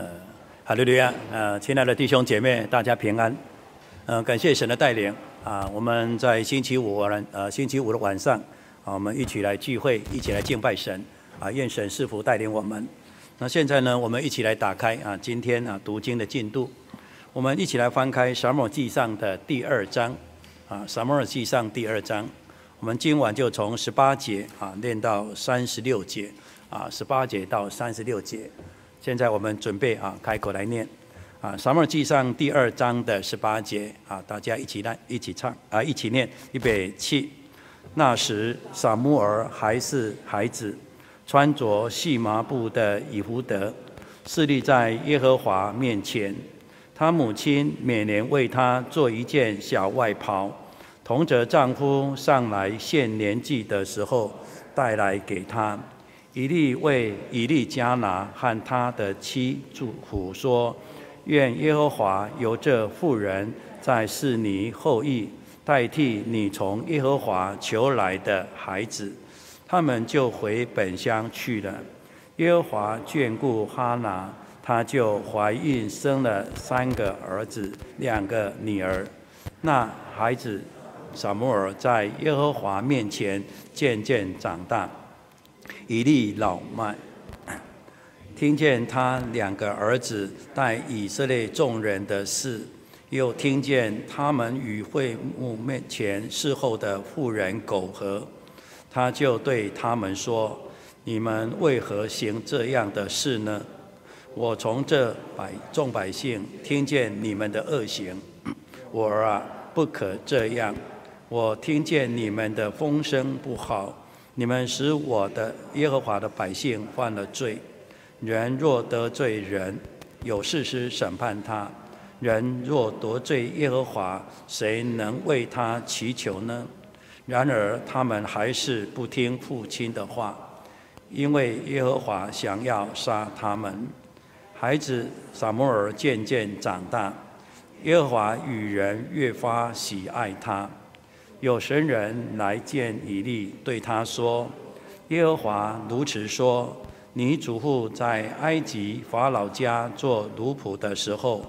呃，哈利路亚，呃，亲爱的弟兄姐妹，大家平安。呃，感谢神的带领啊、我们在星期五晚呃星期五的晚上啊，我们一起来聚会，一起来敬拜神啊，愿神赐福带领我们。那现在呢，我们一起来打开啊，今天啊读经的进度，我们一起来翻开撒母记上的第二章啊，撒母耳记上第二章，我们今晚就从十八节啊念到三十六节啊，十八节到三十六节。现在我们准备啊，开口来念啊，《撒母耳记上》第二章的十八节啊，大家一起来，一起唱啊，一起念，预备起。那时撒母耳还是孩子，穿着细麻布的以弗得，侍立在耶和华面前。他母亲每年为他做一件小外袍，同着丈夫上来献年纪的时候带来给他。以利为以利加拿和他的妻祝福说：“愿耶和华由这妇人在示尼后裔代替你从耶和华求来的孩子。”他们就回本乡去了。耶和华眷顾哈拿，她就怀孕生了三个儿子，两个女儿。那孩子撒母耳在耶和华面前渐渐长大。以利老迈，听见他两个儿子带以色列众人的事，又听见他们与会幕面前侍候的妇人苟合，他就对他们说：“你们为何行这样的事呢？我从这百众百姓听见你们的恶行，我儿啊，不可这样。我听见你们的风声不好。”你们使我的耶和华的百姓犯了罪。人若得罪人，有事实审判他；人若得罪耶和华，谁能为他祈求呢？然而他们还是不听父亲的话，因为耶和华想要杀他们。孩子撒母耳渐渐长大，耶和华与人越发喜爱他。有神人来见以利，对他说：“耶和华如此说：你祖父在埃及法老家做奴仆的时候，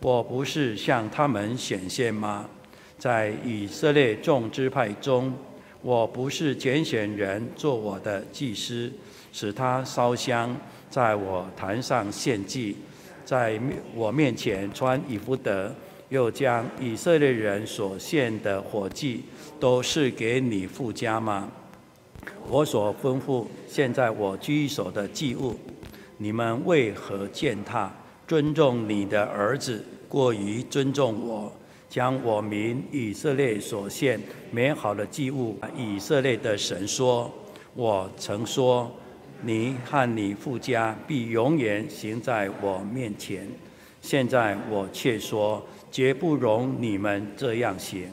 我不是向他们显现吗？在以色列众支派中，我不是拣选人做我的祭司，使他烧香在我坛上献祭，在我面前穿以弗得。”又将以色列人所献的火祭都是给你父家吗？我所吩咐现在我居所的祭物，你们为何践踏尊重你的儿子，过于尊重我？将我民以色列所献美好的祭物，以色列的神说：我曾说，你和你父家必永远行在我面前。现在我却说。绝不容你们这样行，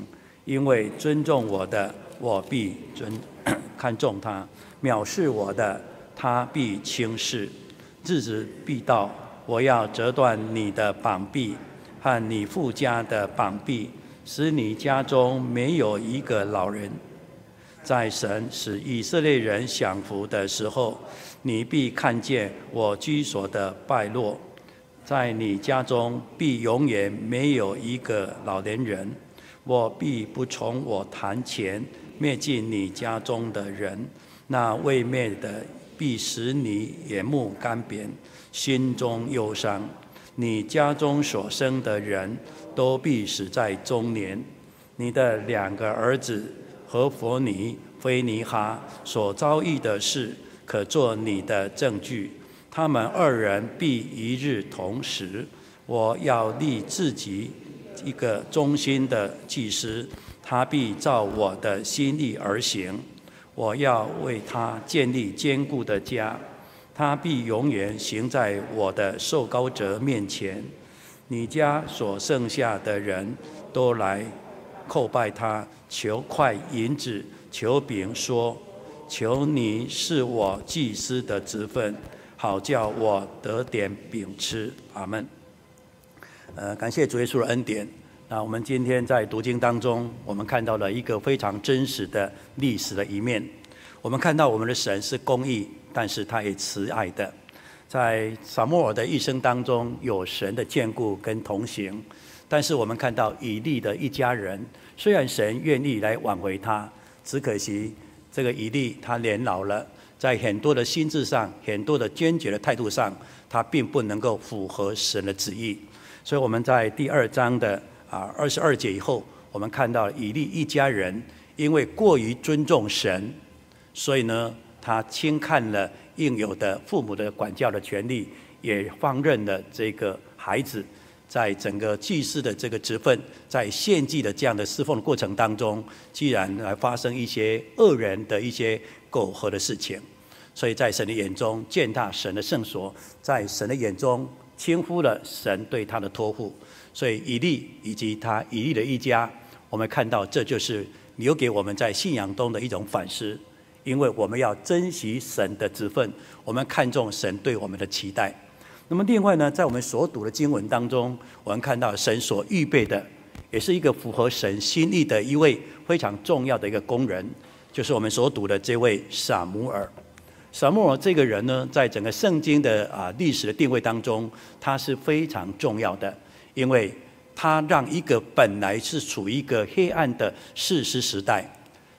因为尊重我的，我必尊 看重他；藐视我的，他必轻视。日子必到，我要折断你的膀臂和你父家的膀臂，使你家中没有一个老人。在神使以色列人享福的时候，你必看见我居所的败落。在你家中必永远没有一个老年人，我必不从我坛前灭尽你家中的人，那未灭的必使你眼目干瘪，心中忧伤。你家中所生的人都必死在中年。你的两个儿子何弗尼、菲尼哈所遭遇的事，可作你的证据。他们二人必一日同时。我要立自己一个忠心的祭司，他必照我的心意而行。我要为他建立坚固的家，他必永远行在我的受膏者面前。你家所剩下的人都来叩拜他，求块银子，求饼，说：求你是我祭司的职分。好叫我得点饼吃，阿门。呃，感谢主耶稣的恩典。那我们今天在读经当中，我们看到了一个非常真实的历史的一面。我们看到我们的神是公义，但是他也慈爱的。在撒母耳的一生当中，有神的眷顾跟同行。但是我们看到以利的一家人，虽然神愿意来挽回他，只可惜这个以利他年老了，在很多的心智上、很多的坚决的态度上，他并不能够符合神的旨意。所以我们在第二章的啊二十二节以后，我们看到以利一家人因为过于尊重神，所以呢，他轻看了应有的父母的管教的权利，也放任了这个孩子。在整个祭祀的这个职分，在献祭的这样的侍奉的过程当中，既然来发生一些恶人的一些苟合的事情，所以在神的眼中践踏神的圣所，在神的眼中轻忽了神对他的托付，所以以利以及他以利的一家，我们看到这就是留给我们在信仰中的一种反思，因为我们要珍惜神的职分，我们看重神对我们的期待。那么另外呢，在我们所读的经文当中，我们看到神所预备的，也是一个符合神心意的一位非常重要的一个工人，就是我们所读的这位撒母耳。撒母耳这个人呢，在整个圣经的啊历史的定位当中，他是非常重要的，因为他让一个本来是处于一个黑暗的事实时代，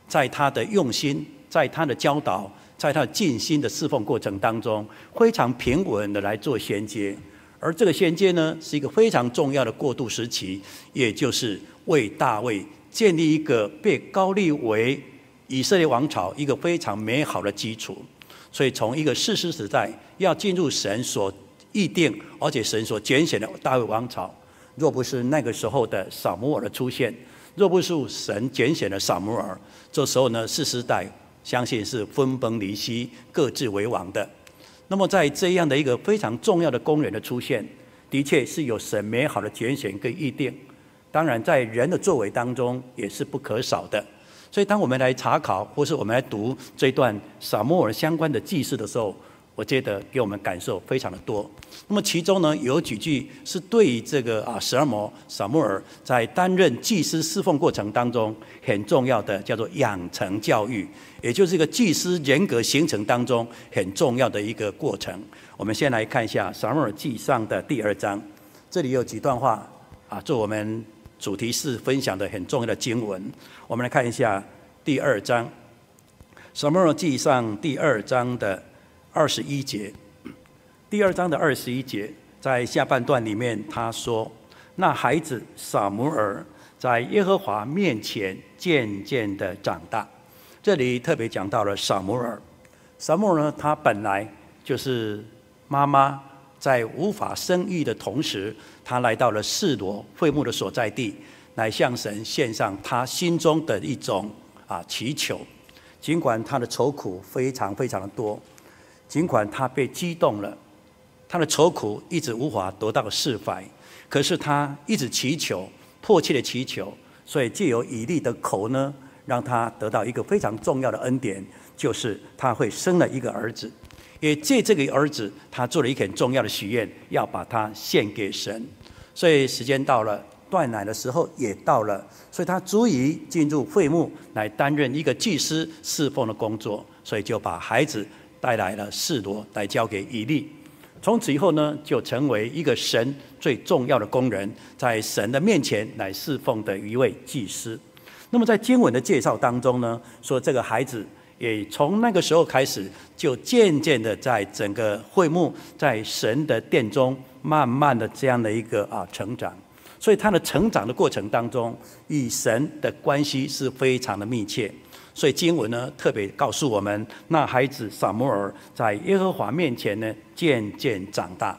在他的用心，在他的教导。在他尽心的侍奉过程当中，非常平稳的来做衔接，而这个衔接呢，是一个非常重要的过渡时期，也就是为大卫建立一个被高立为以色列王朝一个非常美好的基础。所以，从一个士师时代要进入神所预定，而且神所拣选的大卫王朝，若不是那个时候的撒母耳的出现，若不是神拣选的撒母耳，这时候呢，世师时代。相信是分崩离析、各自为王的。那么，在这样的一个非常重要的工人的出现，的确是有神美好的拣选跟预定。当然，在人的作为当中也是不可少的。所以，当我们来查考或是我们来读这段撒母耳相关的记事的时候，我觉得给我们感受非常的多。那么其中呢，有几句是对于这个啊，十二摩撒母耳在担任祭司侍奉过程当中很重要的，叫做养成教育，也就是一个祭司人格形成当中很重要的一个过程。我们先来看一下撒母耳记上的第二章，这里有几段话啊，做我们主题是分享的很重要的经文。我们来看一下第二章，撒母耳记上第二章的。二十一节，第二章的二十一节，在下半段里面，他说：“那孩子撒母耳在耶和华面前渐渐的长大。”这里特别讲到了撒母耳。撒母耳呢，他本来就是妈妈在无法生育的同时，他来到了示罗会幕的所在地，来向神献上他心中的一种啊祈求。尽管他的愁苦非常非常的多。尽管他被激动了，他的愁苦一直无法得到释怀，可是他一直祈求，迫切的祈求，所以借由以利的口呢，让他得到一个非常重要的恩典，就是他会生了一个儿子，也借这个儿子，他做了一个很重要的许愿，要把他献给神。所以时间到了，断奶的时候也到了，所以他足以进入会幕来担任一个祭司侍奉的工作，所以就把孩子。带来了示罗来交给以利，从此以后呢，就成为一个神最重要的工人，在神的面前来侍奉的一位祭司。那么在经文的介绍当中呢，说这个孩子也从那个时候开始，就渐渐的在整个会幕，在神的殿中，慢慢的这样的一个啊成长。所以他的成长的过程当中，与神的关系是非常的密切。所以经文呢，特别告诉我们，那孩子撒母耳在耶和华面前呢，渐渐长大，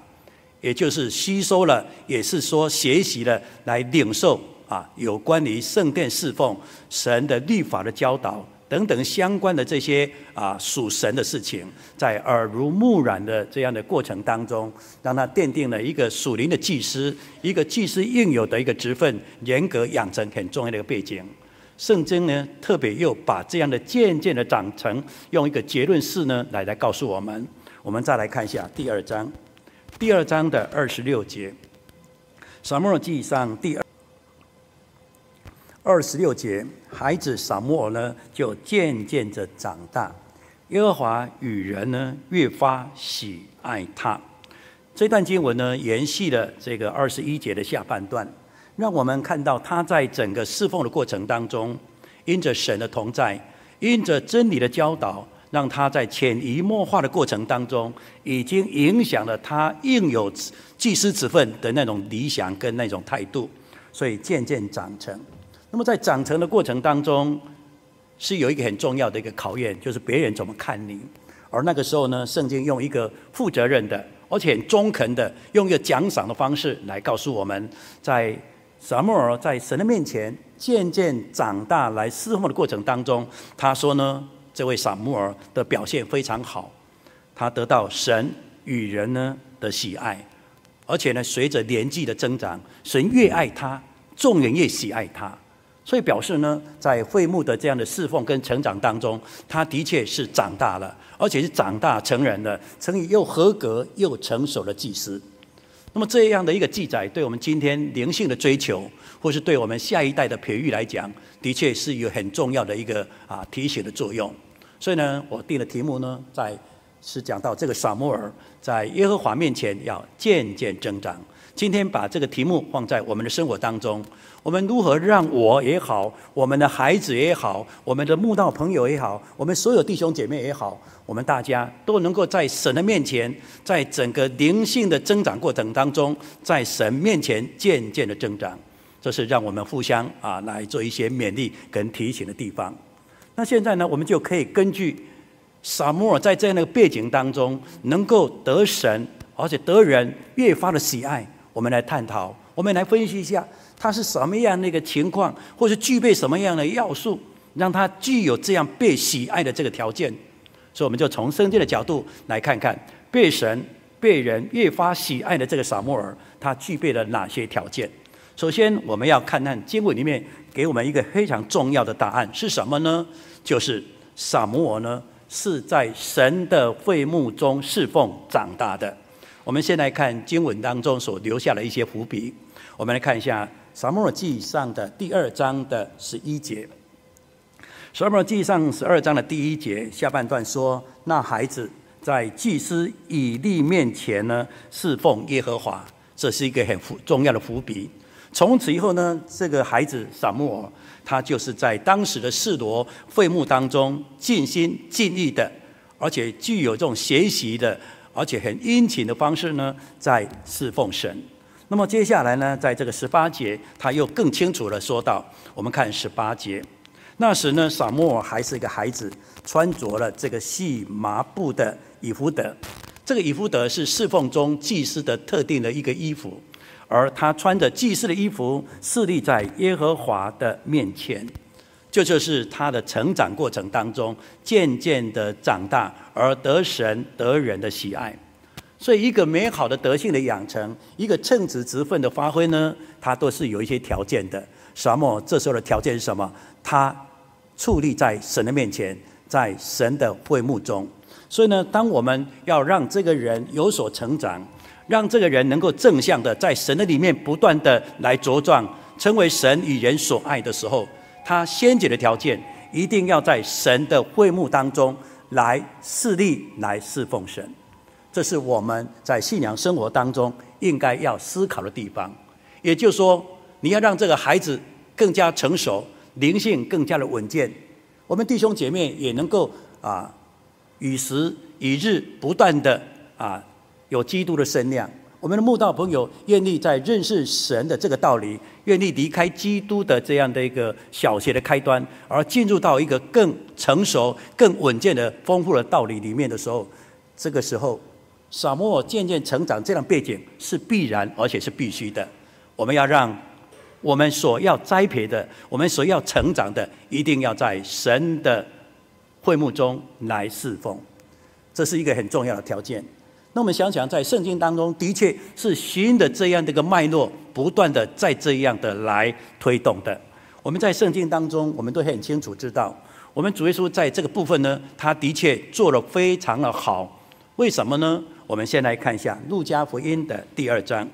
也就是吸收了，也是说学习了，来领受啊，有关于圣殿侍奉、神的律法的教导等等相关的这些啊属神的事情，在耳濡目染的这样的过程当中，让他奠定了一个属灵的祭司，一个祭司应有的一个职分，严格养成很重要的一个背景。圣经呢，特别又把这样的渐渐的长成，用一个结论式呢来来告诉我们。我们再来看一下第二章，第二章的二十六节，撒母耳记上第二二十六节，孩子撒母耳呢就渐渐的长大，耶和华与人呢越发喜爱他。这段经文呢，延续了这个二十一节的下半段，让我们看到他在整个侍奉的过程当中，因着神的同在，因着真理的教导，让他在潜移默化的过程当中，已经影响了他应有祭司之分的那种理想跟那种态度，所以渐渐长成。那么在长成的过程当中，是有一个很重要的一个考验，就是别人怎么看你。而那个时候呢，圣经用一个负责任的。而且很中肯的，用一个奖赏的方式来告诉我们，在撒母耳在神的面前渐渐长大来侍奉的过程当中，他说呢，这位撒母耳的表现非常好，他得到神与人呢的喜爱，而且呢，随着年纪的增长，神越爱他，众人越喜爱他。所以表示呢，在会幕的这样的侍奉跟成长当中，他的确是长大了，而且是长大成人了，成为又合格又成熟的祭司。那么这样的一个记载，对我们今天灵性的追求，或是对我们下一代的培育来讲，的确是有很重要的一个啊提醒的作用。所以呢，我定的题目呢，在是讲到这个撒母耳在耶和华面前要渐渐增长。今天把这个题目放在我们的生活当中，我们如何让我也好，我们的孩子也好，我们的慕道朋友也好，我们所有弟兄姐妹也好，我们大家都能够在神的面前，在整个灵性的增长过程当中，在神面前渐渐的增长，这是让我们互相啊来做一些勉励跟提醒的地方。那现在呢，我们就可以根据撒母耳在这样的背景当中，能够得神而且得人越发的喜爱。我们来探讨，我们来分析一下，他是什么样的一个情况，或是具备什么样的要素，让他具有这样被喜爱的这个条件。所以，我们就从圣经的角度来看看，被神、被人越发喜爱的这个撒母耳，他具备了哪些条件？首先，我们要看看经文里面给我们一个非常重要的答案是什么呢？就是撒母耳呢是在神的会幕中侍奉长大的。我们先来看经文当中所留下的一些伏笔。我们来看一下《撒母耳记上》的第二章的十一节。《撒母耳记上》十二章的第一节下半段说：“那孩子在祭司以利面前呢，侍奉耶和华。”这是一个很重要的伏笔。从此以后呢，这个孩子撒母耳，他就是在当时的示罗会幕当中尽心尽力的，而且具有这种学习的。而且很殷勤的方式呢，在侍奉神。那么接下来呢，在这个十八节，他又更清楚地说到：我们看十八节，那时呢，撒母耳还是一个孩子，穿着了这个细麻布的以弗德。这个以弗德是侍奉中祭司的特定的一个衣服，而他穿着祭司的衣服，侍立在耶和华的面前。这就，是他的成长过程当中，渐渐的长大而得神得人的喜爱。所以，一个美好的德性的养成，一个称职职分的发挥呢，它都是有一些条件的。撒母耳这时候的条件是什么？他矗立在神的面前，在神的会幕中。所以呢，当我们要让这个人有所成长，让这个人能够正向的在神的里面不断的来茁壮，成为神与人所爱的时候。他先决的条件，一定要在神的会幕当中来侍立、来侍奉神，这是我们在信仰生活当中应该要思考的地方。也就是说，你要让这个孩子更加成熟，灵性更加的稳健，我们弟兄姐妹也能够啊，与时与日不断的啊，有基督的身量。我们的慕道朋友愿意在认识神的这个道理，愿意离开基督的这样的一个小学的开端，而进入到一个更成熟、更稳健的丰富的道理里面的时候，这个时候，撒母耳渐渐成长这样背景是必然，而且是必须的。我们要让我们所要栽培的，我们所要成长的，一定要在神的会幕中来侍奉，这是一个很重要的条件。那我们想想，在圣经当中，的确是新的这样的一个脉络，不断的在这样的来推动的。我们在圣经当中，我们都很清楚知道，我们主耶稣在这个部分呢，他的确做了非常的好。为什么呢？我们先来看一下路加福音的第二章。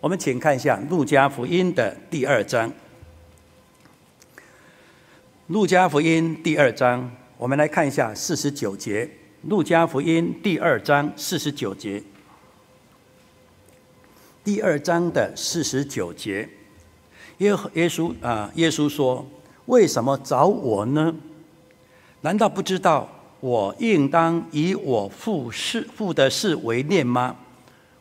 我们请看一下路加福音的第二章。路加福音第二章我们来看一下四十九节，《路加福音》第二章四十九节。第二章的四十九节，耶耶稣啊，耶稣说：“为什么找我呢？难道不知道我应当以我父事父的事为念吗？”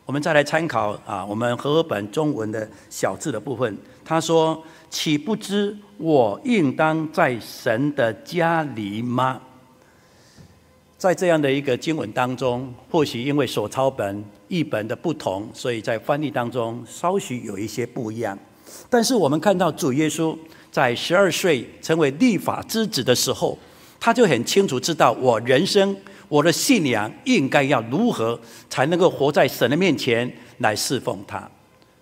我们再来参考啊，我们和合本中文的小字的部分，他说。岂不知我应当在神的家里吗？在这样的一个经文当中，或许因为手抄本译本的不同，所以在翻译当中稍许有一些不一样。但是我们看到主耶稣在十二岁成为立法之子的时候，他就很清楚知道我人生我的信仰应该要如何才能够活在神的面前来侍奉他。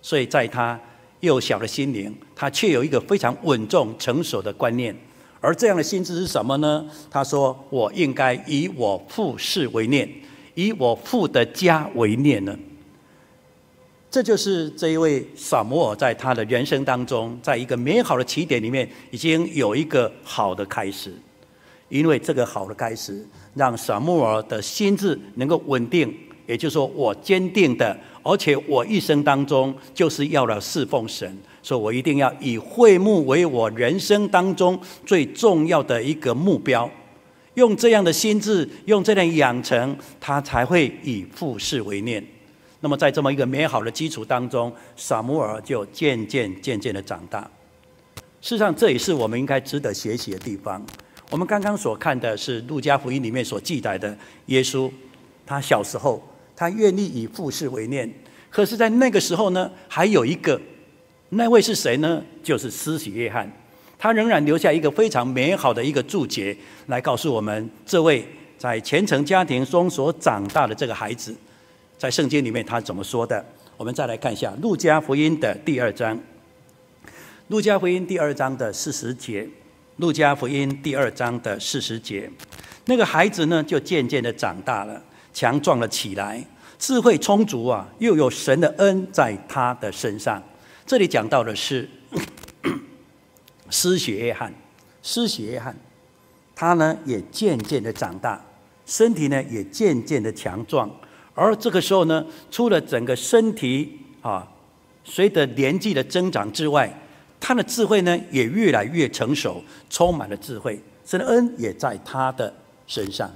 所以在他。幼小的心灵，他却有一个非常稳重、成熟的观念。而这样的心智是什么呢？他说：“我应该以我父事为念，以我父的家为念呢。”这就是这一位撒摩尔在他的人生当中，在一个美好的起点里面，已经有一个好的开始。因为这个好的开始，让撒摩尔的心智能够稳定。也就是说，我坚定的，而且我一生当中就是要了侍奉神，所以我一定要以会幕为我人生当中最重要的一个目标。用这样的心智，用这样养成，他才会以复事为念。那么，在这么一个美好的基础当中，撒母耳就渐渐渐渐的长大。事实上，这也是我们应该值得学习的地方。我们刚刚所看的是路加福音里面所记载的耶稣，他小时候。他愿意以父事为念，可是，在那个时候呢，还有一个，那位是谁呢？就是施洗约翰，他仍然留下一个非常美好的一个注解，来告诉我们，这位在虔诚家庭中所长大的这个孩子，在圣经里面他怎么说的？我们再来看一下《路加福音》的第二章，《路加福音》第二章的四十节，《路加福音》第二章的四十节，那个孩子呢，就渐渐的长大了。强壮了起来，智慧充足啊，又有神的恩在他的身上。这里讲到的是 失血约翰，失血约翰，他呢也渐渐的长大，身体呢也渐渐的强壮。而这个时候呢，除了整个身体啊，随着年纪的增长之外，他的智慧呢也越来越成熟，充满了智慧，神的恩也在他的身上。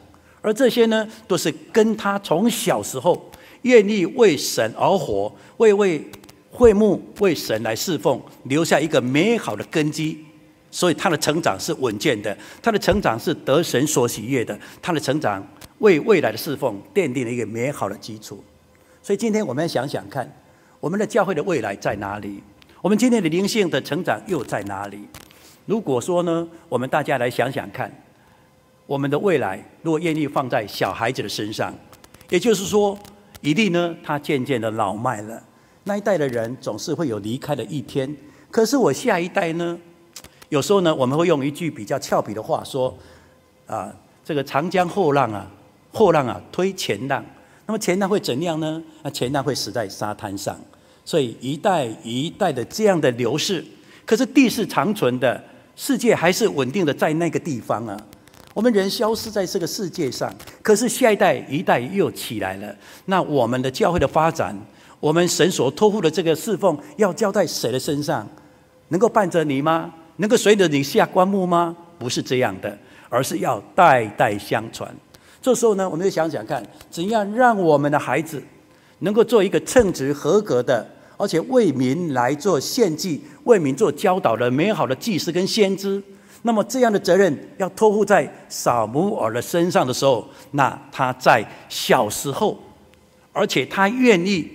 而这些呢，都是跟他从小时候愿意为神而活，为为会幕为神来侍奉，留下一个美好的根基。所以他的成长是稳健的，他的成长是得神所喜悦的，他的成长为未来的侍奉奠定了一个美好的基础。所以今天我们要想想看，我们的教会的未来在哪里？我们今天的灵性的成长又在哪里？如果说呢，我们大家来想想看。我们的未来，如果愿意放在小孩子的身上，也就是说，以利呢，他渐渐的老迈了。那一代的人总是会有离开的一天。可是我下一代呢，有时候呢，我们会用一句比较俏皮的话说：“啊，这个长江后浪啊，后浪啊推前浪。那么前浪会怎样呢？那前浪会死在沙滩上。所以一代一代的这样的流逝，可是地是长存的，世界还是稳定的在那个地方啊。”我们人消失在这个世界上，可是下一代一代又起来了。那我们的教会的发展，我们神所托付的这个侍奉，要交在谁的身上？能够伴着你吗？能够随着你下棺木吗？不是这样的，而是要代代相传。这时候呢，我们就想想看，怎样让我们的孩子能够做一个称职合格的，而且为民来做献祭、为民做教导的美好的祭司跟先知。那么这样的责任要托付在撒母耳的身上的时候，那他在小时候，而且他愿意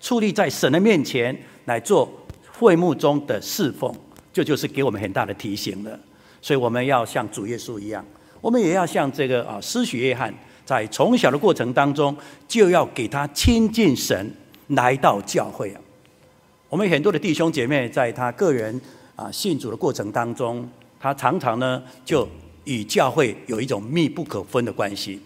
矗立在神的面前来做会幕中的侍奉，这就，是给我们很大的提醒了。所以我们要像主耶稣一样，我们也要像这个啊施许约翰，在从小的过程当中，就要给他亲近神，来到教会啊。我们很多的弟兄姐妹在他个人啊信主的过程当中。他常常呢，就与教会有一种密不可分的关系。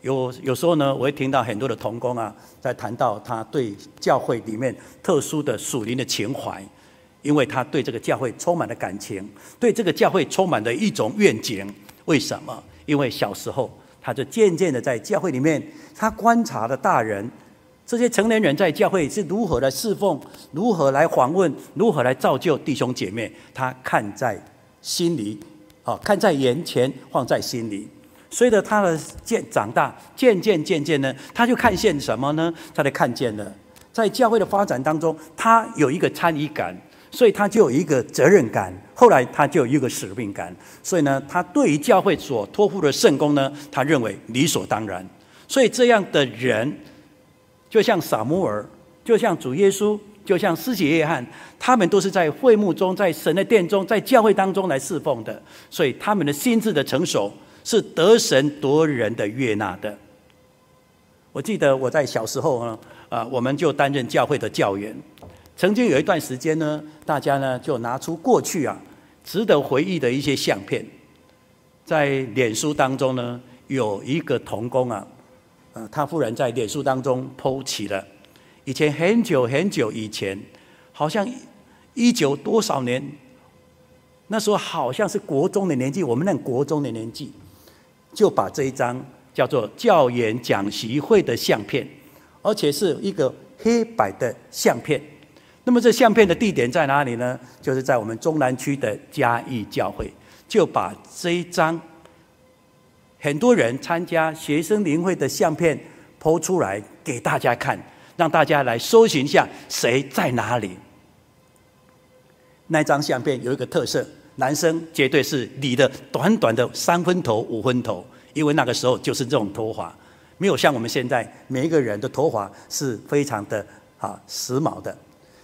有有时候呢，我会听到很多的童工啊，在谈到他对教会里面特殊的属灵的情怀，因为他对这个教会充满了感情，对这个教会充满了一种愿景，为什么？因为小时候他就渐渐的在教会里面，他观察了大人这些成年人在教会是如何来侍奉，如何来访问，如何来造就弟兄姐妹，他看在心里，啊，看在眼前，放在心里。随着他的渐长大，渐渐渐渐呢，他就看见什么呢？他就看见了，在教会的发展当中，他有一个参与感，所以他就有一个责任感。后来他就有一个使命感，所以呢，他对于教会所托付的圣工呢，他认为理所当然。所以这样的人，就像撒母耳，就像主耶稣，就像施洗约翰，他们都是在会幕中，在神的殿中，在教会当中来侍奉的。所以他们的心智的成熟。是得神夺人的悦纳的。我记得我在小时候呢，啊，我们就担任教会的教员。曾经有一段时间呢，大家呢就拿出过去啊值得回忆的一些相片，在脸书当中呢，有一个童工啊，呃，他忽然在脸书当中 PO 起了以前很久很久以前，好像一九多少年，那时候好像是国中的年纪，我们那国中的年纪。就把这一张叫做教研讲习会的相片，而且是一个黑白的相片。那么这相片的地点在哪里呢？就是在我们中南区的嘉义教会。就把这一张很多人参加学生灵会的相片抛出来给大家看，让大家来搜寻一下谁在哪里。那张相片有一个特色。男生绝对是理的短短的三分头五分头，因为那个时候就是这种头发，没有像我们现在每一个人的头发是非常的啊时髦的。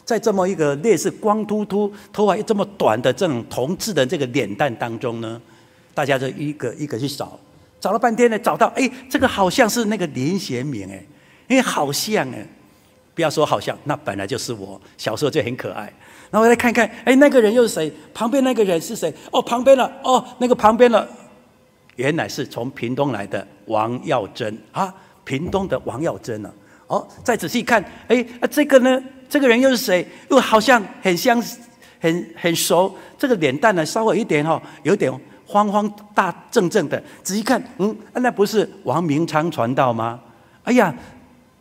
在这么一个类似光秃秃头发又这么短的这种同志的这个脸蛋当中呢，大家就一个一个去找，找了半天呢，找到哎，这个好像是那个林贤明哎，因为好像哎，不要说好像，那本来就是我小时候就很可爱。然后我来看看，哎，那个人又是谁？旁边那个人是谁？哦，旁边了，哦，那个旁边了，原来是从屏东来的王耀珍啊，屏东的王耀珍呢？哦，再仔细看，哎，啊，这个呢？这个人又是谁？又好像很相，很很熟。这个脸蛋呢，稍微一点哈，有点方方大正正的。仔细看，嗯，那不是王明昌传道吗？哎呀！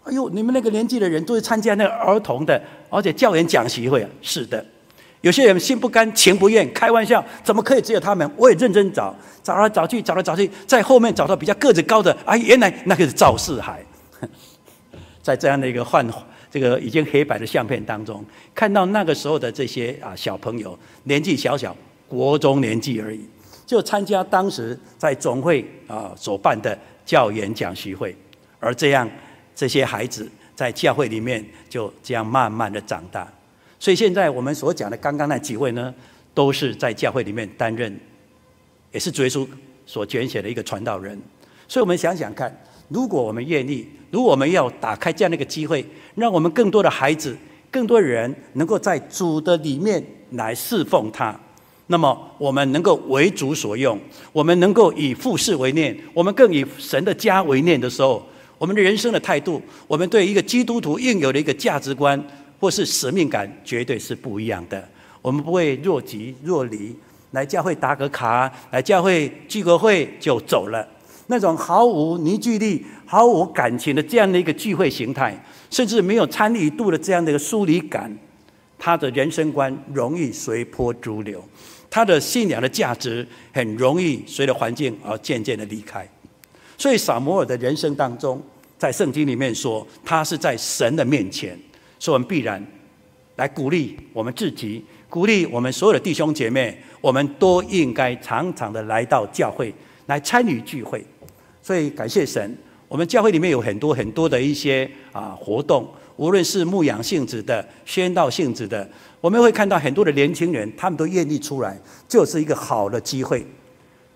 哎呦，你们那个年纪的人都是参加那个儿童的，而且教员讲习会啊。是的，有些人心不甘情不愿，开玩笑，怎么可以只有他们？我也认真找，找来找去，找来找去，在后面找到比较个子高的，哎，原来那个是赵四海。在这样的一个换这个已经黑白的相片当中，看到那个时候的这些啊小朋友，年纪小小，国中年纪而已，就参加当时在总会啊所办的教员讲习会，而这样。这些孩子在教会里面就这样慢慢的长大，所以现在我们所讲的刚刚那几位呢，都是在教会里面担任，也是主耶稣所拣选的一个传道人。所以我们想想看，如果我们愿意，如果我们要打开这样的一个机会，让我们更多的孩子、更多人能够在主的里面来侍奉他，那么我们能够为主所用，我们能够以父事为念，我们更以神的家为念的时候。我们的人生的态度，我们对一个基督徒应有的一个价值观或是使命感，绝对是不一样的。我们不会若即若离，来教会打个卡，来教会聚个会就走了。那种毫无凝聚力、毫无感情的这样的一个聚会形态，甚至没有参与度的这样的一个疏离感，他的人生观容易随波逐流，他的信仰的价值很容易随着环境而渐渐的离开。所以撒摩尔的人生当中，在圣经里面说，他是在神的面前，所以我们必然来鼓励我们自己，鼓励我们所有的弟兄姐妹，我们都应该常常的来到教会来参与聚会。所以感谢神，我们教会里面有很多很多的一些啊活动，无论是牧养性质的、宣道性质的，我们会看到很多的年轻人，他们都愿意出来，就是一个好的机会。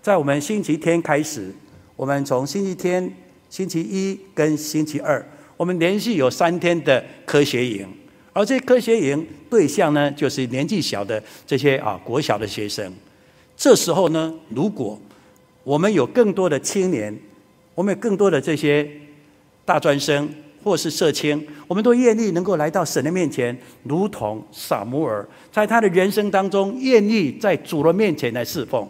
在我们星期天开始。我们从星期天、星期一跟星期二，我们连续有三天的科学营，而这科学营对象呢，就是年纪小的这些啊国小的学生。这时候呢，如果我们有更多的青年，我们有更多的这些大专生或是社青，我们都愿意能够来到神的面前，如同撒母耳在他的人生当中愿意在主的面前来侍奉。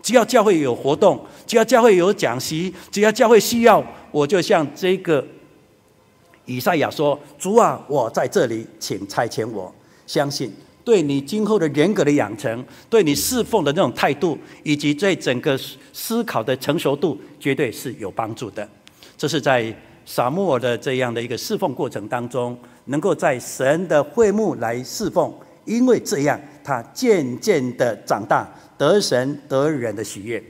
只要教会有活动，只要教会有讲习，只要教会需要，我就像这个以赛亚说：“主啊，我在这里，请差遣我。”相信对你今后的人格的养成，对你侍奉的那种态度，以及对整个思考的成熟度，绝对是有帮助的。这是在撒母耳的这样的一个侍奉过程当中，能够在神的会幕来侍奉，因为这样他渐渐的长大，得神得人的喜悦。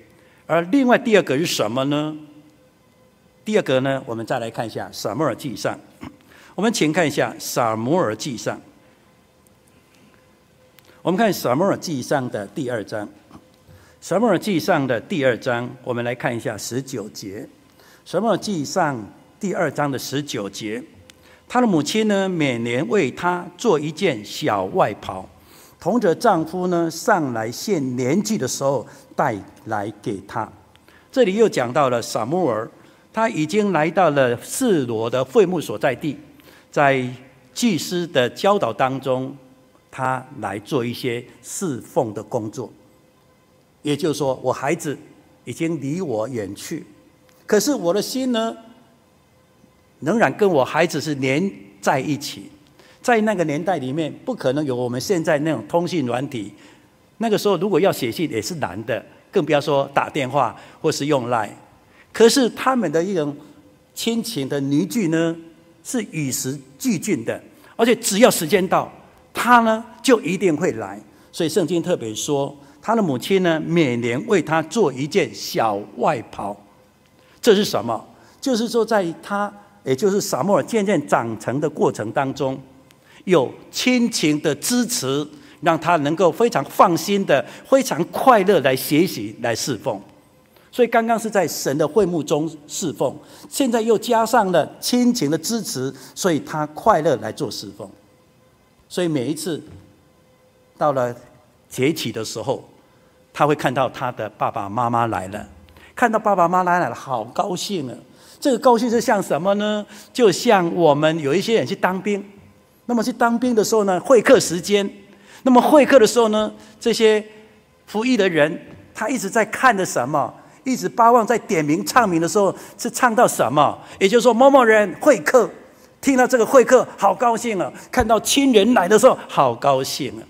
而另外第二个是什么呢？第二个呢，我们再来看一下撒母耳记上，我们请看一下撒母耳记上。我们看《撒母耳记上》的第二章，《撒摩尔记上》的第二章，我们来看一下十九节，《撒母耳记上》第二章的十九节，他的母亲呢，每年为他做一件小外袍，同着丈夫呢上来献年纪的时候带来给他。这里又讲到了撒母耳，他已经来到了示罗的会幕所在地，在祭司的教导当中。他来做一些侍奉的工作，也就是说，我孩子已经离我远去，可是我的心呢，仍然跟我孩子是连在一起。在那个年代里面，不可能有我们现在那种通讯软体，那个时候如果要写信也是难的，更不要说打电话或是用 Line。可是他们的一种亲情的凝聚呢，是与时俱进的，而且只要时间到。他呢，就一定会来，所以圣经特别说，他的母亲呢，每年为他做一件小外袍。这是什么？就是说，在他，也就是撒母耳渐渐长成的过程当中，有亲情的支持，让他能够非常放心的、非常快乐来学习、来侍奉。所以刚刚是在神的会幕中侍奉，现在又加上了亲情的支持，所以他快乐来做侍奉。所以每一次到了节期的时候，他会看到他的爸爸妈妈来了，看到爸爸妈妈来了，好高兴啊！这个高兴是像什么呢？就像我们有一些人去当兵，那么去当兵的时候呢，会客时间，那么会客的时候呢，这些服役的人他一直在看着什么？一直巴望在点名唱名的时候是唱到什么？也就是说某某人会客。听到这个会客，好高兴啊！看到亲人来的时候，好高兴啊！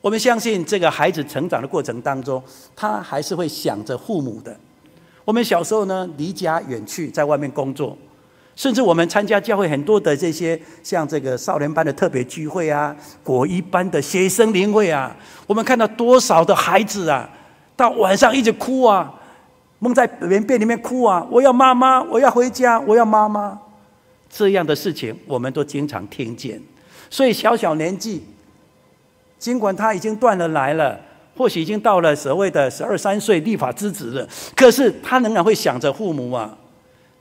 我们相信，这个孩子成长的过程当中，他还是会想着父母的。我们小时候呢，离家远去，在外面工作，甚至我们参加教会很多的这些，像这个少年班的特别聚会啊，国一班的学生灵会啊，我们看到多少的孩子啊，到晚上一直哭啊，蒙在棉被里面哭啊！我要妈妈，我要回家，我要妈妈。这样的事情，我们都经常听见。所以小小年纪，尽管他已经断了奶了，或许已经到了所谓的十二三岁立法之子了，可是他仍然会想着父母啊。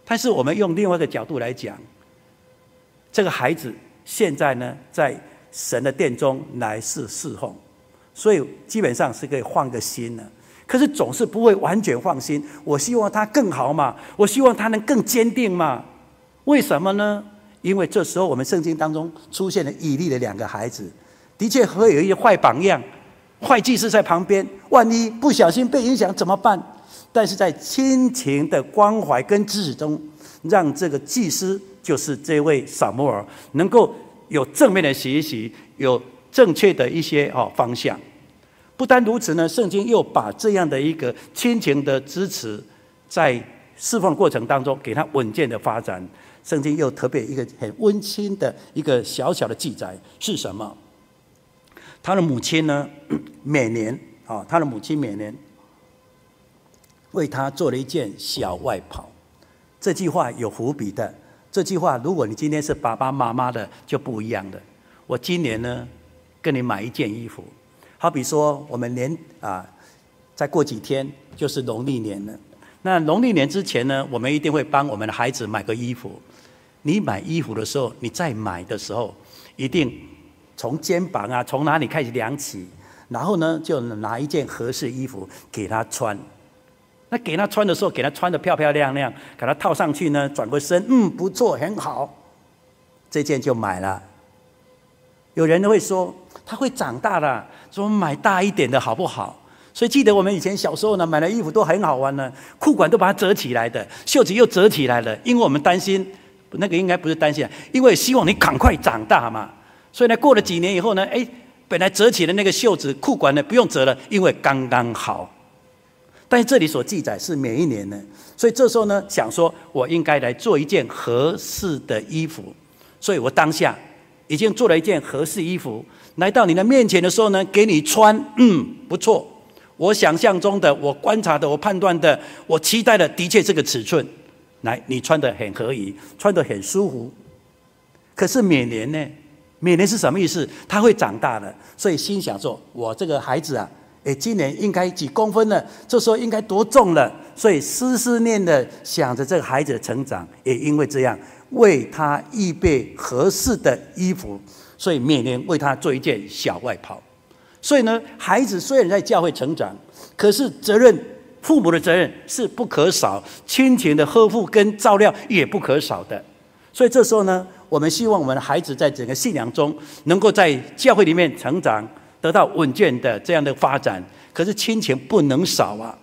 但是我们用另外一个角度来讲，这个孩子现在呢，在神的殿中来世侍奉，所以基本上是可以换个心了。可是总是不会完全放心。我希望他更好嘛，我希望他能更坚定嘛。为什么呢？因为这时候我们圣经当中出现了以利的两个孩子，的确会有一些坏榜样，坏祭司在旁边，万一不小心被影响怎么办？但是在亲情的关怀跟支持中，让这个祭司就是这位撒母耳能够有正面的学习，有正确的一些哦方向。不单如此呢，圣经又把这样的一个亲情的支持，在释放过程当中给他稳健的发展。圣经又特别一个很温馨的一个小小的记载是什么？他的母亲呢，每年啊，他的母亲每年为他做了一件小外袍。这句话有伏笔的。这句话，如果你今天是爸爸妈妈的，就不一样的。我今年呢，跟你买一件衣服，好比说我们年啊，再过几天就是农历年了。那农历年之前呢，我们一定会帮我们的孩子买个衣服。你买衣服的时候，你在买的时候，一定从肩膀啊，从哪里开始量起，然后呢，就拿一件合适衣服给他穿。那给他穿的时候，给他穿的漂漂亮亮，给他套上去呢，转过身，嗯，不错，很好，这件就买了。有人会说，他会长大了，说买大一点的好不好？所以记得我们以前小时候呢，买的衣服都很好玩呢，裤管都把它折起来的，袖子又折起来了，因为我们担心，那个应该不是担心，因为希望你赶快长大嘛。所以呢，过了几年以后呢，哎，本来折起的那个袖子、裤管呢，不用折了，因为刚刚好。但是这里所记载是每一年呢，所以这时候呢，想说我应该来做一件合适的衣服，所以我当下已经做了一件合适衣服，来到你的面前的时候呢，给你穿，嗯，不错。我想象中的，我观察的，我判断的，我期待的，的确这个尺寸，来，你穿得很合宜，穿得很舒服。可是每年呢？每年是什么意思？他会长大的，所以心想说：我这个孩子啊，诶，今年应该几公分了？这时候应该多重了？所以思思念的想着这个孩子的成长，也因为这样，为他预备合适的衣服，所以每年为他做一件小外袍。所以呢，孩子虽然在教会成长，可是责任，父母的责任是不可少，亲情的呵护跟照料也不可少的。所以这时候呢，我们希望我们的孩子在整个信仰中，能够在教会里面成长，得到稳健的这样的发展。可是亲情不能少啊！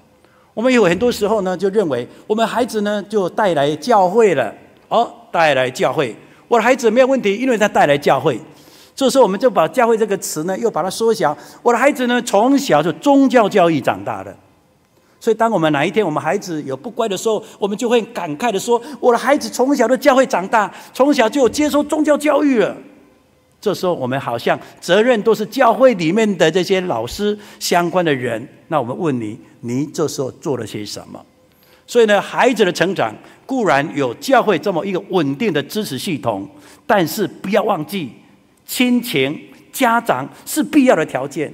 我们有很多时候呢，就认为我们孩子呢就带来教会了，哦，带来教会，我的孩子没有问题，因为他带来教会。这时候，我们就把“教会”这个词呢，又把它缩小。我的孩子呢，从小就宗教教育长大的，所以当我们哪一天我们孩子有不乖的时候，我们就会感慨的说：“我的孩子从小的教会长大，从小就有接受宗教教育了。”这时候，我们好像责任都是教会里面的这些老师相关的人。那我们问你，你这时候做了些什么？所以呢，孩子的成长固然有教会这么一个稳定的支持系统，但是不要忘记。亲情、家长是必要的条件。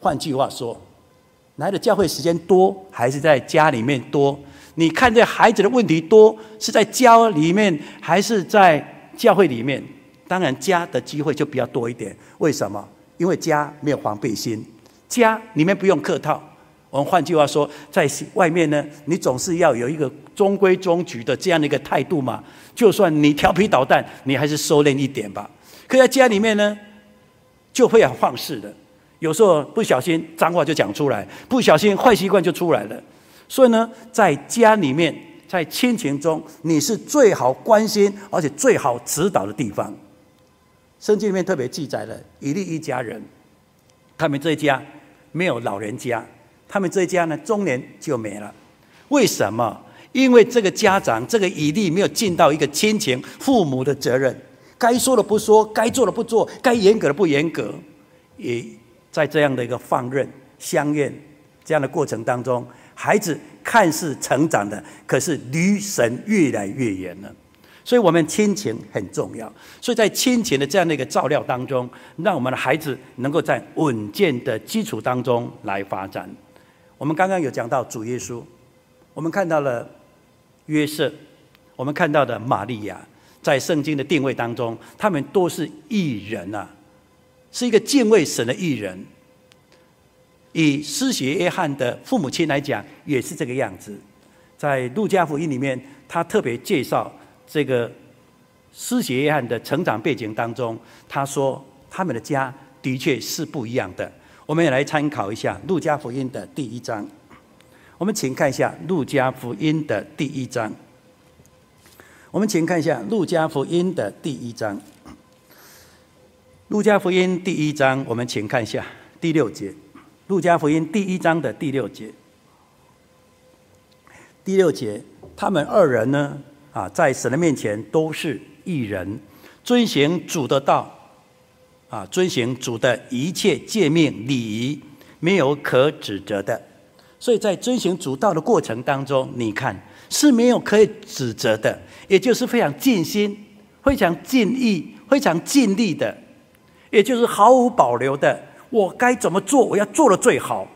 换句话说，来的教会时间多，还是在家里面多？你看这孩子的问题多，是在家里面，还是在教会里面？当然，家的机会就比较多一点。为什么？因为家没有防备心，家里面不用客套。我们换句话说，在外面呢，你总是要有一个中规中矩的这样的一个态度嘛。就算你调皮捣蛋，你还是收敛一点吧。可在家里面呢，就会很放肆的，有时候不小心脏话就讲出来，不小心坏习惯就出来了。所以呢，在家里面，在亲情中，你是最好关心而且最好指导的地方。圣经里面特别记载了以利一家人，他们这一家没有老人家，他们这一家呢中年就没了。为什么？因为这个家长这个以利没有尽到一个亲情父母的责任。该说的不说，该做的不做，该严格的不严格，也在这样的一个放任、相怨这样的过程当中，孩子看似成长的，可是离神越来越远了。所以，我们亲情很重要。所以在亲情的这样的一个照料当中，让我们的孩子能够在稳健的基础当中来发展。我们刚刚有讲到主耶稣，我们看到了约瑟，我们看到的玛利亚。在圣经的定位当中，他们都是义人、啊，是一个敬畏神的艺人。以施洗约翰的父母亲来讲，也是这个样子。在路加福音里面，他特别介绍这个施洗约翰的成长背景当中，他说他们的家的确是不一样的。我们也来参考一下路加福音的第一章。我们请看一下路加福音的第一章。我们请看一下《路加福音》的第一章，《路加福音》第一章，我们请看一下第六节，《路加福音》第一章的第六节。第六节，他们二人呢，啊，在神的面前都是一人，遵行主的道，啊，遵行主的一切诫命礼仪，没有可指责的。所以在遵行主道的过程当中，你看是没有可以指责的。也就是非常尽心、非常尽意、非常尽力的，也就是毫无保留的。我该怎么做？我要做的最好。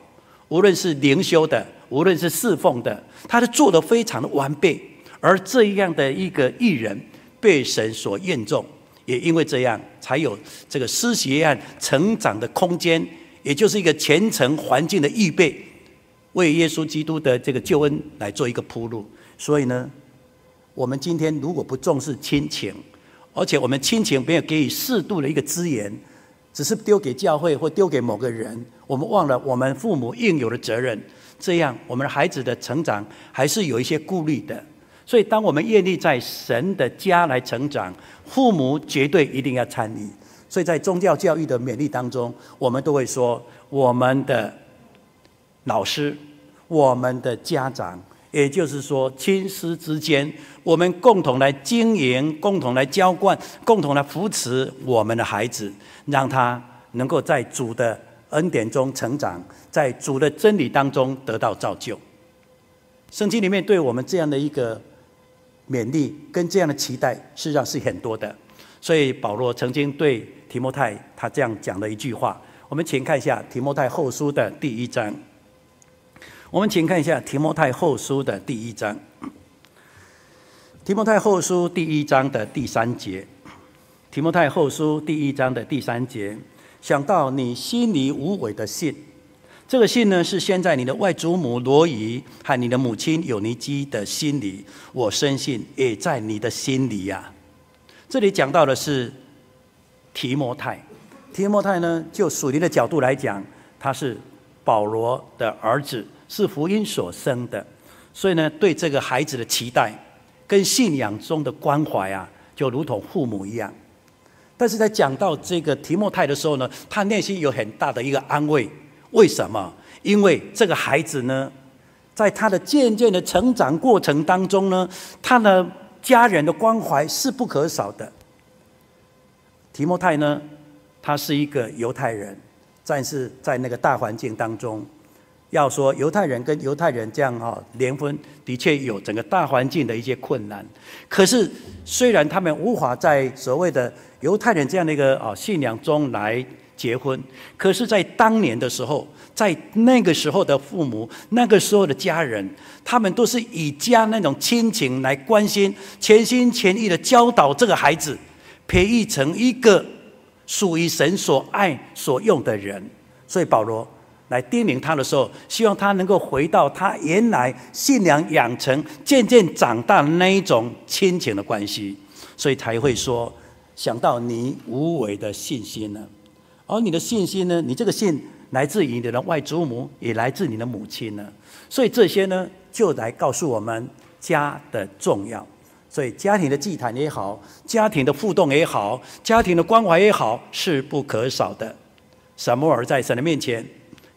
无论是灵修的，无论是侍奉的，他是做的非常的完备。而这样的一个艺人，被神所验中，也因为这样，才有这个施洗约成长的空间，也就是一个虔诚环境的预备，为耶稣基督的这个救恩来做一个铺路。所以呢。我们今天如果不重视亲情，而且我们亲情没有给予适度的一个资源，只是丢给教会或丢给某个人，我们忘了我们父母应有的责任。这样，我们的孩子的成长还是有一些顾虑的。所以，当我们愿意在神的家来成长，父母绝对一定要参与。所以在宗教教育的勉励当中，我们都会说，我们的老师、我们的家长，也就是说亲师之间，我们共同来经营、共同来浇灌、共同来扶持我们的孩子，让他能够在主的恩典中成长。在主的真理当中得到造就。圣经里面对我们这样的一个勉励跟这样的期待，实际上是很多的。所以保罗曾经对提摩太他这样讲了一句话，我们请看一下提摩太后书的第一章。我们请看一下提摩太后书的第一章。提摩太后书第一章的第三节。提摩太后书第一章的第三节，想到你心里无伪的信。这个信呢，是先在你的外祖母罗以和你的母亲尤尼基的心里，我深信也在你的心里呀、这里讲到的是提摩太，提摩太呢，就属灵的角度来讲，他是保罗的儿子，是福音所生的，所以呢，对这个孩子的期待跟信仰中的关怀啊，就如同父母一样。但是在讲到这个提摩太的时候呢，他内心有很大的一个安慰。为什么？因为这个孩子呢，在他的渐渐的成长过程当中呢，他的家人的关怀是不可少的。提摩太呢，他是一个犹太人，但是在那个大环境当中，要说犹太人跟犹太人这样哈联婚，的确有整个大环境的一些困难。可是虽然他们无法在所谓的犹太人这样的一个啊信仰中来。结婚，可是，在当年的时候，在那个时候的父母，那个时候的家人，他们都是以家那种亲情来关心，全心全意的教导这个孩子，培育成一个属于神所爱所用的人。所以保罗来叮咛他的时候，希望他能够回到他原来信仰养成、渐渐长大的那一种亲情的关系，所以才会说，想到你无伪的信心呢。而你的信心呢？你这个信来自于你的外祖母，也来自你的母亲呢。所以这些呢，就来告诉我们家的重要。所以家庭的祭坛也好，家庭的互动也好，家庭的关怀也好，是不可少的。撒母耳在神的面前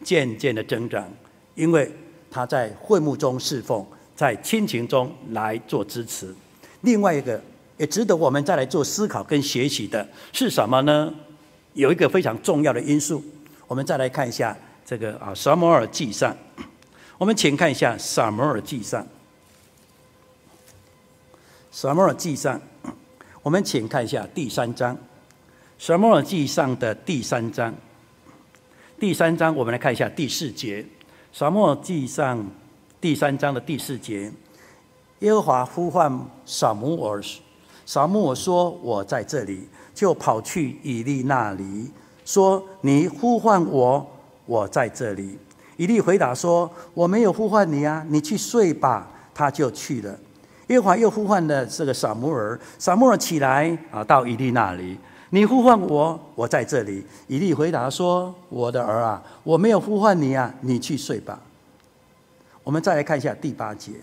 渐渐的增长，因为他在会幕中侍奉，在亲情中来做支持。另外一个也值得我们再来做思考跟学习的是什么呢？有一个非常重要的因素，我们再来看一下这个啊，《撒摩尔记上》，我们请看一下《撒摩尔记上》。《撒摩尔记上》，我们请看一下第三章，《撒摩尔记上》的第三章。第三章，我们来看一下第四节，《撒母记上》第三章的第四节，耶和华呼唤撒母耳，撒母耳说：“我在这里。”就跑去以利那里，说：“你呼唤我，我在这里。”以利回答说：“我没有呼唤你啊，你去睡吧。”他就去了。耶和华又呼唤了这个撒母耳，撒母耳起来啊，到以利那里。你呼唤我，我在这里。以利回答说：“我的儿啊，我没有呼唤你啊，你去睡吧。”我们再来看一下第八节。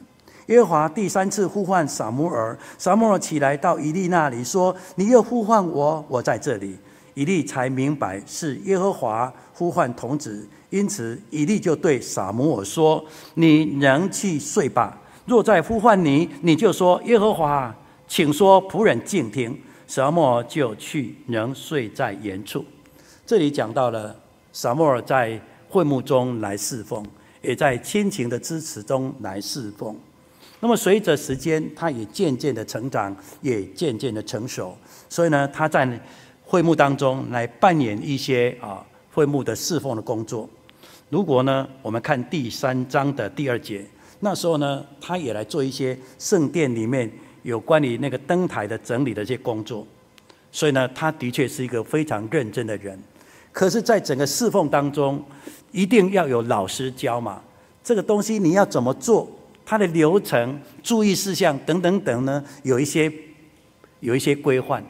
耶和华第三次呼唤撒母耳，撒母耳起来到以利那里说：“你又呼唤我，我在这里。”以利才明白是耶和华呼唤童子，因此以利就对撒母耳说：“你仍去睡吧。若再呼唤你，你就说：耶和华，请说，仆人静听。”撒母耳就去，仍睡在原处。这里讲到了撒母耳在会幕中来侍奉，也在亲情的支持中来侍奉。那么随着时间，他也渐渐的成长，也渐渐的成熟。所以呢，他在会幕当中来扮演一些啊会幕的侍奉的工作。如果呢，我们看第三章的第二节，那时候呢，他也来做一些圣殿里面有关于那个灯台的整理的一些工作。所以呢，他的确是一个非常认真的人。可是，在整个侍奉当中，一定要有老师教嘛，这个东西你要怎么做？它的流程、注意事项等等等呢，有一些有一些规范。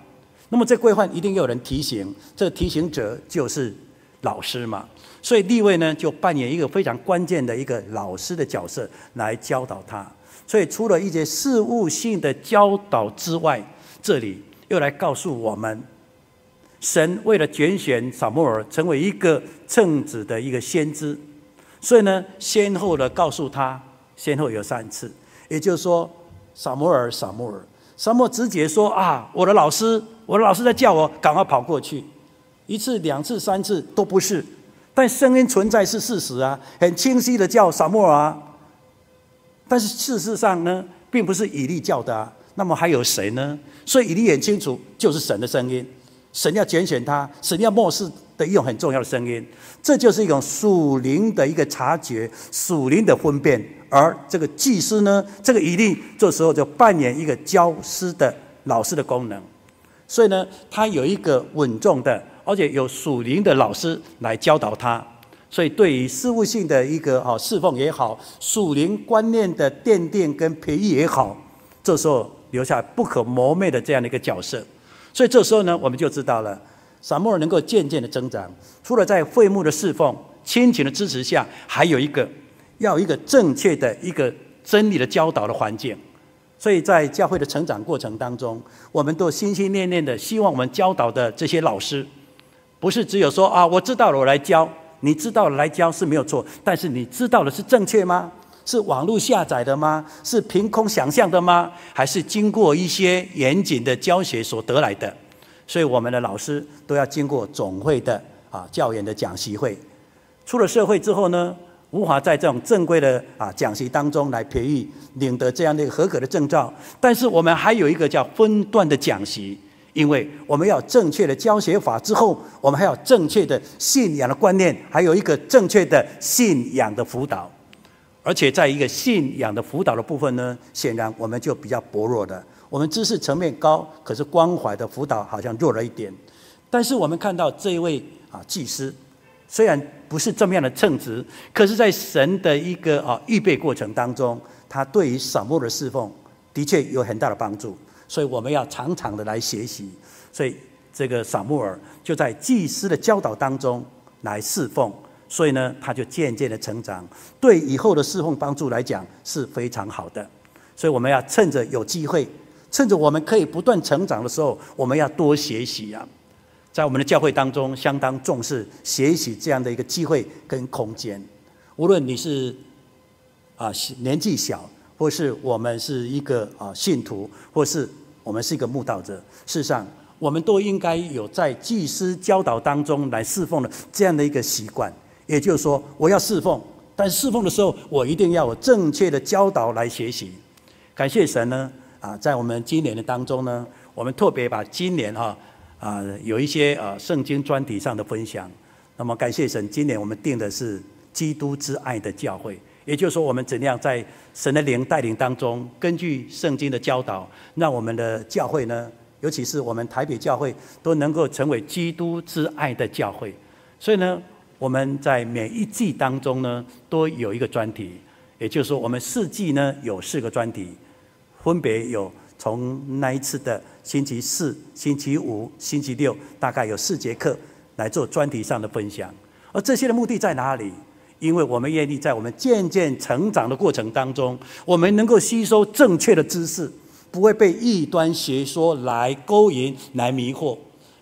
那么这规范一定要有人提醒，这个提醒者就是老师嘛。所以立位呢就扮演一个非常关键的一个老师的角色来教导他。所以除了一些事务性的教导之外，这里又来告诉我们，神为了拣选撒母耳成为一个称职的一个先知，所以呢先后的告诉他，先后有三次，也就是说撒母耳，撒母耳，撒母直接说啊，我的老师，我的老师在叫我赶快跑过去，一次、两次、三次都不是。但声音存在是事实啊，很清晰的叫撒母耳啊。但是事实上呢，并不是以利叫的啊。那么还有谁呢？所以以利很清楚，就是神的声音。神要拣选他，神要漠视的一种很重要的声音。这就是一种属灵的一个察觉，属灵的分辨。而这个祭司呢，这个以利这时候就扮演一个教师的老师的功能。所以呢，他有一个稳重的。而且有属灵的老师来教导他，所以对于事务性的一个啊侍奉也好，属灵观念的奠定跟培育也好，这时候留下不可磨灭的这样的一个角色。所以这时候呢，我们就知道了，撒母耳能够渐渐的增长，除了在会幕的侍奉、亲情的支持下，还有一个要一个正确的一个真理的教导的环境。所以在教会的成长过程当中，我们都心心念念的希望我们教导的这些老师。不是只有说啊，我知道了，我来教。你知道来教是没有错，但是你知道的是正确吗？是网络下载的吗？是凭空想象的吗？还是经过一些严谨的教学所得来的？所以我们的老师都要经过总会的啊教研的讲习会，出了社会之后呢，无法在这种正规的啊讲习当中来培育领得这样的一个合格的证照。但是我们还有一个叫分段的讲习。因为我们要正确的教学法之后，我们还要正确的信仰的观念，还有一个正确的信仰的辅导。而且在一个信仰的辅导的部分呢，显然我们就比较薄弱的。我们知识层面高，可是关怀的辅导好像弱了一点。但是我们看到这一位啊祭司，虽然不是这么样的称职，可是在神的一个啊预备过程当中，他对于扫墓的侍奉的确有很大的帮助。所以我们要常常的来学习，所以这个撒母耳就在祭司的教导当中来侍奉，所以呢，他就渐渐的成长，对以后的侍奉帮助来讲是非常好的。所以我们要趁着有机会，趁着我们可以不断成长的时候，我们要多学习啊。在我们的教会当中，相当重视学习这样的一个机会跟空间。无论你是啊年纪小。或是我们是一个啊信徒，或是我们是一个慕道者，事实上，我们都应该有在祭司教导当中来侍奉的这样的一个习惯。也就是说，我要侍奉，但侍奉的时候，我一定要有正确的教导来学习。感谢神呢，啊，在我们今年的当中呢，我们特别把今年哈啊有一些啊圣经专题上的分享。那么感谢神，今年我们定的是基督之爱的教会。也就是说，我们怎样在神的灵带领当中，根据圣经的教导，让我们的教会呢，尤其是我们台北教会，都能够成为基督之爱的教会。所以呢，我们在每一季当中呢，都有一个专题。也就是说，我们四季呢有四个专题，分别有从那一次的星期四、星期五、星期六，大概有四节课来做专题上的分享。而这些的目的在哪里？因为我们愿意在我们渐渐成长的过程当中，我们能够吸收正确的知识，不会被异端邪说来勾引、来迷惑，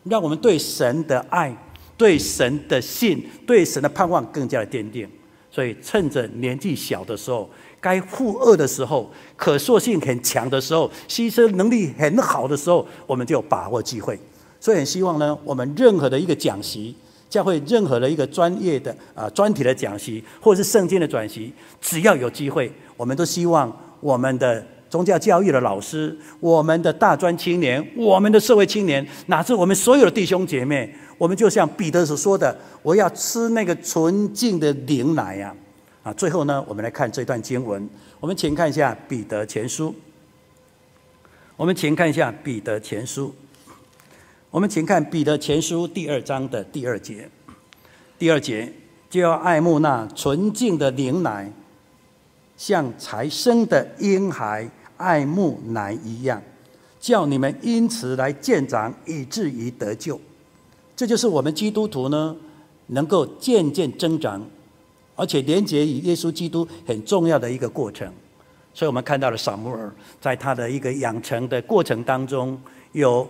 让我们对神的爱、对神的信、对神的盼望更加的坚定。所以，趁着年纪小的时候，该负恶的时候，可塑性很强的时候，吸收能力很好的时候，我们就把握机会。所以，很希望呢，我们任何的一个讲习。教会任何的一个专业的啊专题的讲习，或者是圣经的转习，只要有机会，我们都希望我们的宗教教育的老师、我们的大专青年、我们的社会青年，乃至我们所有的弟兄姐妹，我们就像彼得所说的：“我要吃那个纯净的灵奶呀！”啊，最后呢，我们来看这段经文，我们请看一下彼得前书，我们请看一下彼得前书。我们请看彼得前书第二章的第二节，第二节就要爱慕那纯净的灵奶，像才生的婴孩爱慕奶一样，叫你们因此来渐长，以至于得救。这就是我们基督徒呢，能够渐渐增长，而且连接与耶稣基督很重要的一个过程。所以我们看到了撒母耳在他的一个养成的过程当中，有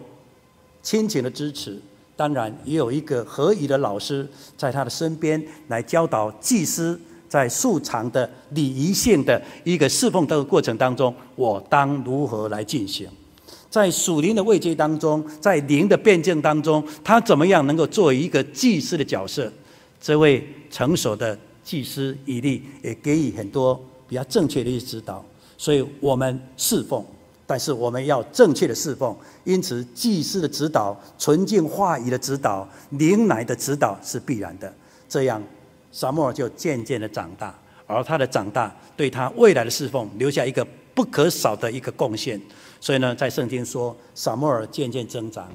亲情的支持，当然也有一个合宜的老师在他的身边来教导祭司在素常的礼仪性的一个侍奉的过程当中，我当如何来进行。在属灵的位阶当中，在灵的辩证当中，他怎么样能够作为一个祭司的角色？这位成熟的祭司以利也给予很多比较正确的一些指导。所以我们侍奉，但是我们要正确的侍奉。因此，祭司的指导、纯净话语的指导、灵奶的指导是必然的。这样，撒母耳就渐渐的长大，而他的长大对他未来的侍奉留下一个不可少的一个贡献。所以呢，在圣经说，撒母耳渐渐增长，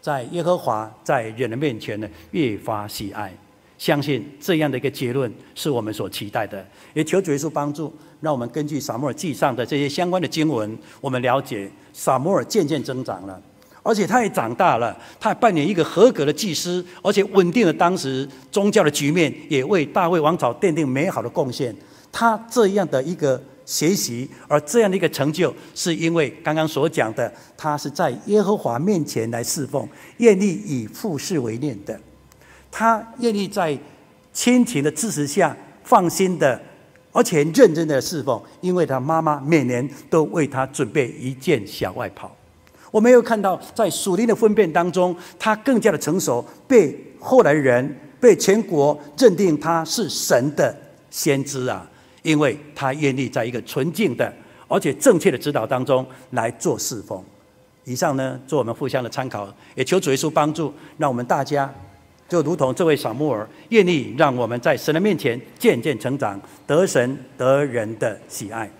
在耶和华在人的面前呢，越发喜爱。相信这样的一个结论是我们所期待的。也求主耶稣帮助，让我们根据撒母耳记上的这些相关的经文，我们了解撒母耳渐渐增长了，而且他也长大了，他也扮演一个合格的祭司，而且稳定了当时宗教的局面，也为大卫王朝奠定美好的贡献。他这样的一个。学习，而这样的一个成就，是因为刚刚所讲的，他是在耶和华面前来侍奉，愿意以父事为念的，他愿意在亲情的支持下，放心的，而且认真的侍奉，因为他妈妈每年都为他准备一件小外袍。我们又看到，在属灵的分辨当中，他更加的成熟，被后来人、被全国认定他是神的先知啊。因为他愿意在一个纯净的而且正确的指导当中来做侍奉。以上呢，做我们互相的参考，也求主耶稣帮助，让我们大家就如同这位小木偶，愿意让我们在神的面前渐渐成长，得神得人的喜爱。